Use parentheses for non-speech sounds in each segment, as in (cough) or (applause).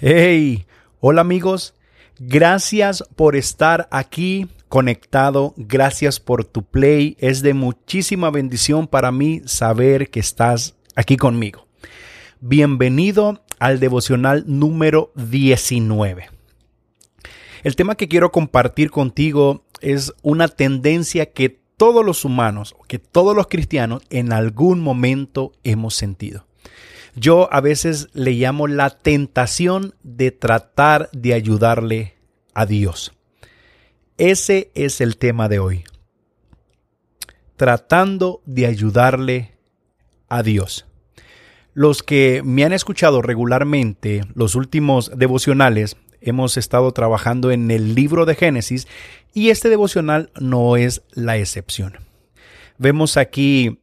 Hey, hola amigos, gracias por estar aquí conectado, gracias por tu play, es de muchísima bendición para mí saber que estás aquí conmigo. Bienvenido al devocional número 19. El tema que quiero compartir contigo es una tendencia que todos los humanos, que todos los cristianos en algún momento hemos sentido. Yo a veces le llamo la tentación de tratar de ayudarle a Dios. Ese es el tema de hoy. Tratando de ayudarle a Dios. Los que me han escuchado regularmente los últimos devocionales, hemos estado trabajando en el libro de Génesis y este devocional no es la excepción. Vemos aquí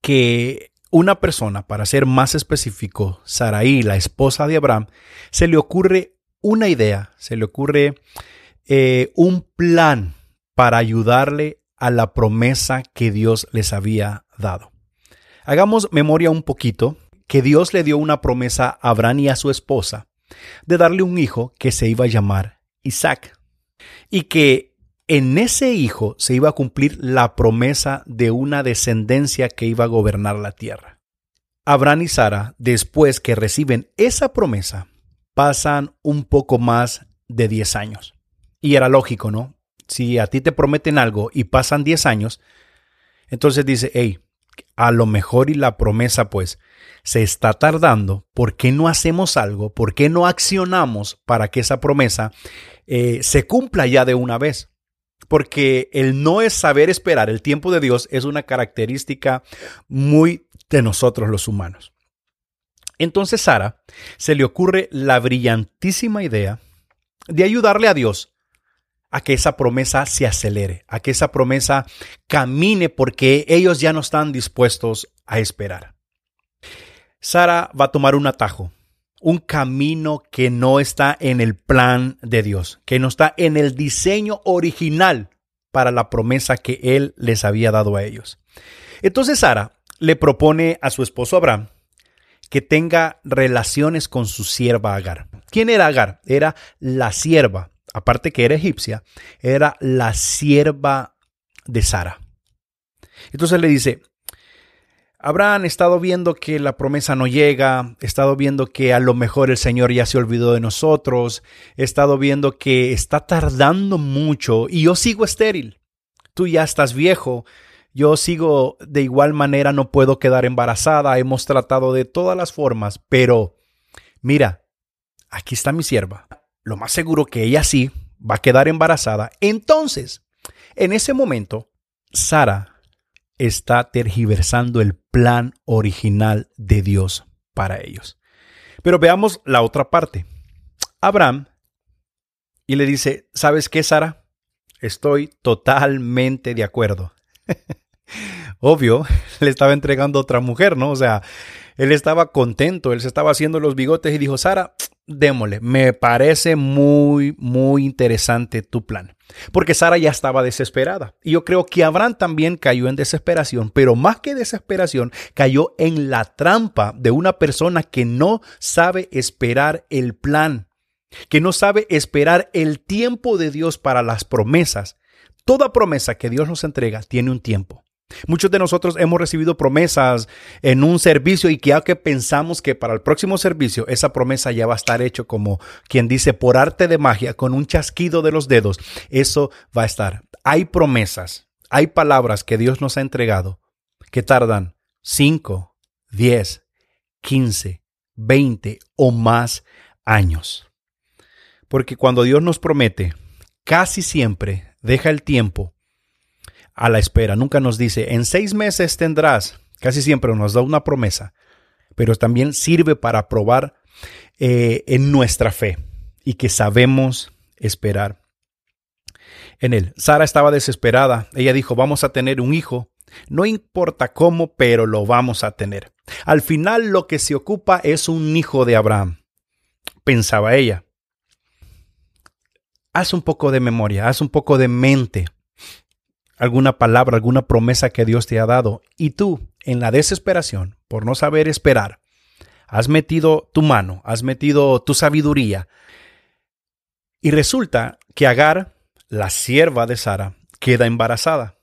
que una persona, para ser más específico, Saraí, la esposa de Abraham, se le ocurre una idea, se le ocurre eh, un plan para ayudarle a la promesa que Dios les había dado. Hagamos memoria un poquito que Dios le dio una promesa a Abraham y a su esposa de darle un hijo que se iba a llamar Isaac y que en ese hijo se iba a cumplir la promesa de una descendencia que iba a gobernar la tierra. Abraham y Sara, después que reciben esa promesa, pasan un poco más de 10 años. Y era lógico, ¿no? Si a ti te prometen algo y pasan 10 años, entonces dice, hey, a lo mejor y la promesa pues se está tardando, ¿por qué no hacemos algo? ¿Por qué no accionamos para que esa promesa eh, se cumpla ya de una vez? Porque el no es saber esperar el tiempo de Dios es una característica muy de nosotros los humanos. Entonces Sara se le ocurre la brillantísima idea de ayudarle a Dios a que esa promesa se acelere, a que esa promesa camine porque ellos ya no están dispuestos a esperar. Sara va a tomar un atajo un camino que no está en el plan de Dios, que no está en el diseño original para la promesa que Él les había dado a ellos. Entonces Sara le propone a su esposo Abraham que tenga relaciones con su sierva Agar. ¿Quién era Agar? Era la sierva, aparte que era egipcia, era la sierva de Sara. Entonces le dice, Habrán estado viendo que la promesa no llega, estado viendo que a lo mejor el Señor ya se olvidó de nosotros, estado viendo que está tardando mucho y yo sigo estéril. Tú ya estás viejo, yo sigo de igual manera, no puedo quedar embarazada, hemos tratado de todas las formas, pero mira, aquí está mi sierva. Lo más seguro que ella sí va a quedar embarazada. Entonces, en ese momento, Sara está tergiversando el plan original de Dios para ellos. Pero veamos la otra parte. Abraham y le dice, ¿sabes qué, Sara? Estoy totalmente de acuerdo. (laughs) Obvio, (laughs) le estaba entregando otra mujer, ¿no? O sea, él estaba contento, él se estaba haciendo los bigotes y dijo, Sara, démosle, me parece muy, muy interesante tu plan. Porque Sara ya estaba desesperada. Y yo creo que Abraham también cayó en desesperación, pero más que desesperación, cayó en la trampa de una persona que no sabe esperar el plan, que no sabe esperar el tiempo de Dios para las promesas. Toda promesa que Dios nos entrega tiene un tiempo. Muchos de nosotros hemos recibido promesas en un servicio y que que pensamos que para el próximo servicio esa promesa ya va a estar hecho como quien dice por arte de magia, con un chasquido de los dedos, eso va a estar. Hay promesas, hay palabras que Dios nos ha entregado que tardan 5, 10, 15, 20 o más años. Porque cuando Dios nos promete, casi siempre deja el tiempo a la espera. Nunca nos dice, en seis meses tendrás. Casi siempre nos da una promesa, pero también sirve para probar eh, en nuestra fe y que sabemos esperar en él. Sara estaba desesperada. Ella dijo, vamos a tener un hijo. No importa cómo, pero lo vamos a tener. Al final lo que se ocupa es un hijo de Abraham, pensaba ella. Haz un poco de memoria, haz un poco de mente alguna palabra, alguna promesa que Dios te ha dado y tú, en la desesperación, por no saber esperar, has metido tu mano, has metido tu sabiduría. Y resulta que Agar, la sierva de Sara, queda embarazada.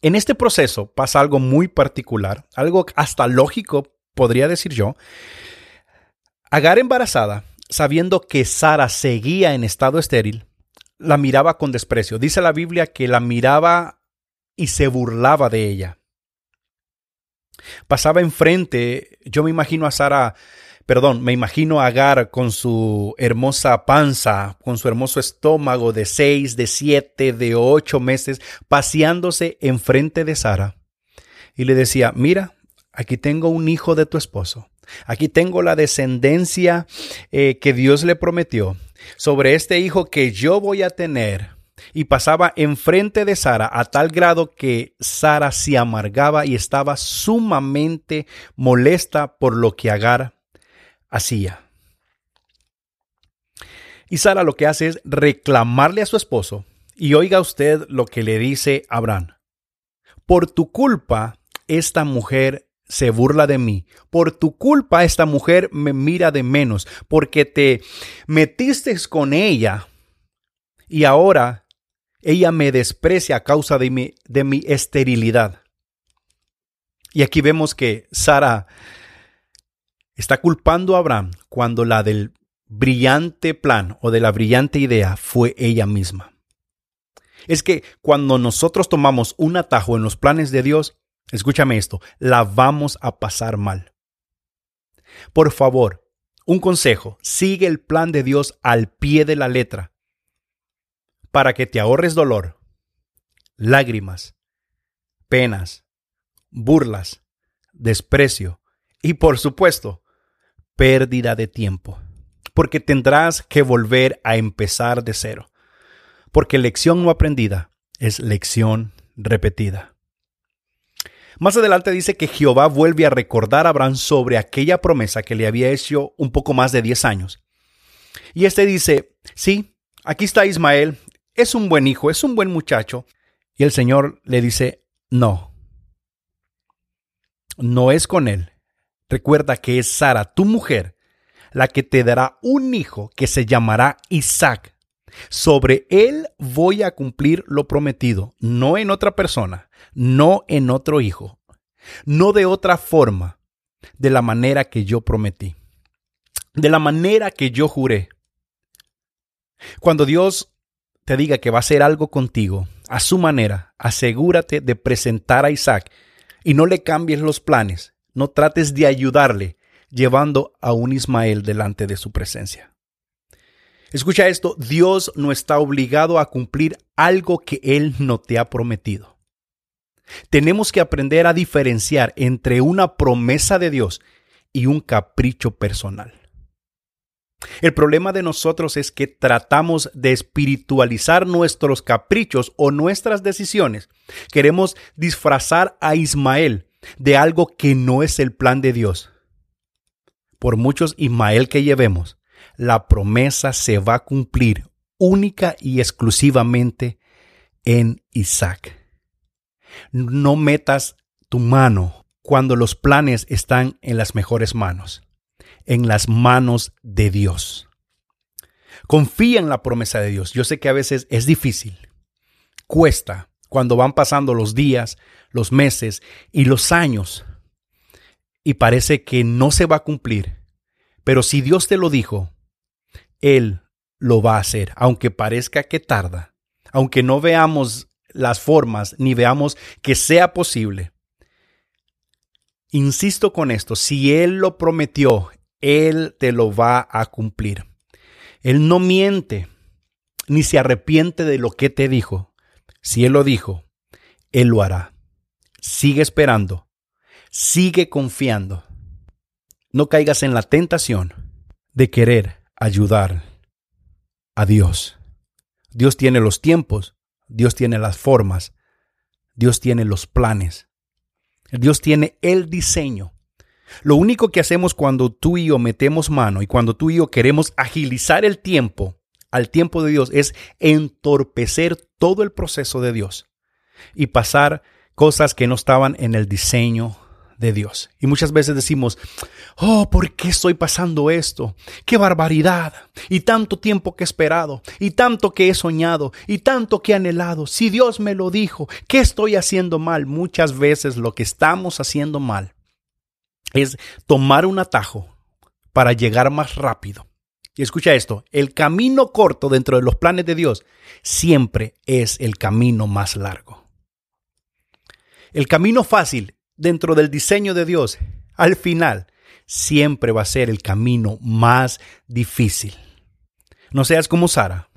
En este proceso pasa algo muy particular, algo hasta lógico, podría decir yo. Agar embarazada, sabiendo que Sara seguía en estado estéril, la miraba con desprecio. Dice la Biblia que la miraba y se burlaba de ella. Pasaba enfrente, yo me imagino a Sara, perdón, me imagino a Agar con su hermosa panza, con su hermoso estómago de seis, de siete, de ocho meses, paseándose enfrente de Sara. Y le decía, mira, aquí tengo un hijo de tu esposo. Aquí tengo la descendencia eh, que Dios le prometió sobre este hijo que yo voy a tener y pasaba enfrente de Sara a tal grado que Sara se amargaba y estaba sumamente molesta por lo que Agar hacía. Y Sara lo que hace es reclamarle a su esposo y oiga usted lo que le dice Abraham. Por tu culpa, esta mujer se burla de mí. Por tu culpa esta mujer me mira de menos, porque te metiste con ella y ahora ella me desprecia a causa de mi, de mi esterilidad. Y aquí vemos que Sara está culpando a Abraham cuando la del brillante plan o de la brillante idea fue ella misma. Es que cuando nosotros tomamos un atajo en los planes de Dios, escúchame esto, la vamos a pasar mal. Por favor, un consejo, sigue el plan de Dios al pie de la letra para que te ahorres dolor, lágrimas, penas, burlas, desprecio y por supuesto, pérdida de tiempo, porque tendrás que volver a empezar de cero, porque lección no aprendida es lección repetida. Más adelante dice que Jehová vuelve a recordar a Abraham sobre aquella promesa que le había hecho un poco más de 10 años. Y este dice, sí, aquí está Ismael, es un buen hijo, es un buen muchacho. Y el Señor le dice, no, no es con él. Recuerda que es Sara, tu mujer, la que te dará un hijo que se llamará Isaac. Sobre él voy a cumplir lo prometido, no en otra persona, no en otro hijo, no de otra forma, de la manera que yo prometí, de la manera que yo juré. Cuando Dios te diga que va a hacer algo contigo, a su manera, asegúrate de presentar a Isaac y no le cambies los planes, no trates de ayudarle llevando a un Ismael delante de su presencia. Escucha esto, Dios no está obligado a cumplir algo que Él no te ha prometido. Tenemos que aprender a diferenciar entre una promesa de Dios y un capricho personal. El problema de nosotros es que tratamos de espiritualizar nuestros caprichos o nuestras decisiones. Queremos disfrazar a Ismael de algo que no es el plan de Dios. Por muchos Ismael que llevemos, la promesa se va a cumplir única y exclusivamente en Isaac. No metas tu mano cuando los planes están en las mejores manos en las manos de Dios. Confía en la promesa de Dios. Yo sé que a veces es difícil, cuesta cuando van pasando los días, los meses y los años y parece que no se va a cumplir. Pero si Dios te lo dijo, Él lo va a hacer, aunque parezca que tarda, aunque no veamos las formas ni veamos que sea posible. Insisto con esto, si Él lo prometió, él te lo va a cumplir. Él no miente ni se arrepiente de lo que te dijo. Si Él lo dijo, Él lo hará. Sigue esperando. Sigue confiando. No caigas en la tentación de querer ayudar a Dios. Dios tiene los tiempos, Dios tiene las formas, Dios tiene los planes, Dios tiene el diseño lo único que hacemos cuando tú y yo metemos mano y cuando tú y yo queremos agilizar el tiempo al tiempo de Dios es entorpecer todo el proceso de Dios y pasar cosas que no estaban en el diseño de Dios. Y muchas veces decimos, oh, ¿por qué estoy pasando esto? ¡Qué barbaridad! Y tanto tiempo que he esperado, y tanto que he soñado, y tanto que he anhelado. Si Dios me lo dijo, ¿qué estoy haciendo mal? Muchas veces lo que estamos haciendo mal es tomar un atajo para llegar más rápido. Y escucha esto, el camino corto dentro de los planes de Dios siempre es el camino más largo. El camino fácil dentro del diseño de Dios, al final, siempre va a ser el camino más difícil. No seas como Sara,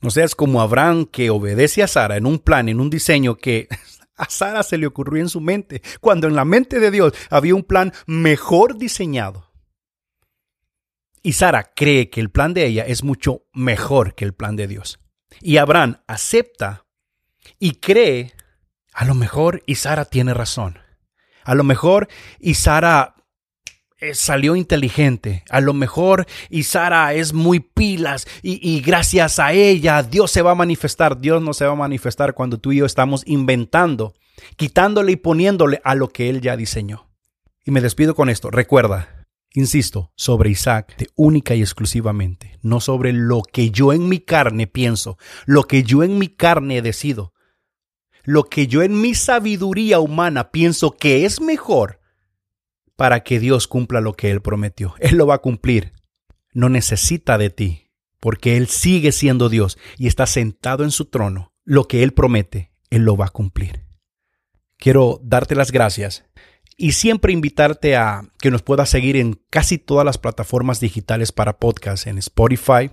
no seas como Abraham que obedece a Sara en un plan, en un diseño que (laughs) a Sara se le ocurrió en su mente, cuando en la mente de Dios había un plan mejor diseñado. Y Sara cree que el plan de ella es mucho mejor que el plan de Dios. Y Abraham acepta y cree, a lo mejor y Sara tiene razón. A lo mejor y Sara eh, salió inteligente. A lo mejor y Sara es muy pilas y, gracias a ella Dios se va a manifestar. Dios no se va a manifestar cuando tú y yo estamos inventando, quitándole y poniéndole a lo que Él ya diseñó. Y me despido con esto. Recuerda, insisto, sobre Isaac de única y exclusivamente, no sobre lo que yo en mi carne pienso, lo que yo en mi carne decido, lo que yo en mi sabiduría humana pienso que es mejor para que Dios cumpla lo que Él prometió. Él lo va a cumplir. No necesita de ti, porque Él sigue siendo Dios y está sentado en su trono. Lo que Él promete, Él lo va a cumplir. Quiero darte las gracias y siempre invitarte a que nos puedas seguir en casi todas las plataformas digitales para podcast, en Spotify,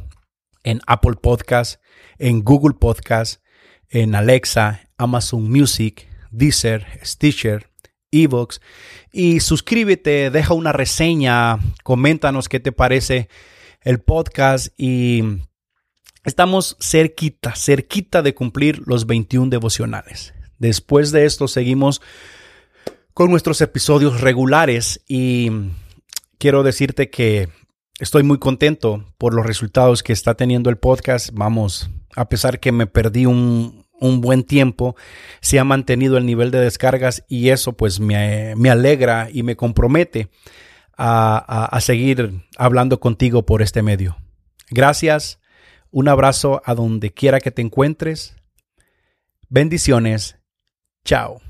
en Apple Podcast, en Google Podcast, en Alexa, Amazon Music, Deezer, Stitcher, Evox. Y suscríbete, deja una reseña, coméntanos qué te parece el podcast y estamos cerquita, cerquita de cumplir los 21 devocionales. Después de esto seguimos con nuestros episodios regulares y quiero decirte que estoy muy contento por los resultados que está teniendo el podcast. Vamos, a pesar que me perdí un, un buen tiempo, se ha mantenido el nivel de descargas y eso pues me, alegra y me compromete a seguir hablando contigo por este medio. Gracias, un abrazo a donde quiera que te encuentres. Bendiciones. Chao.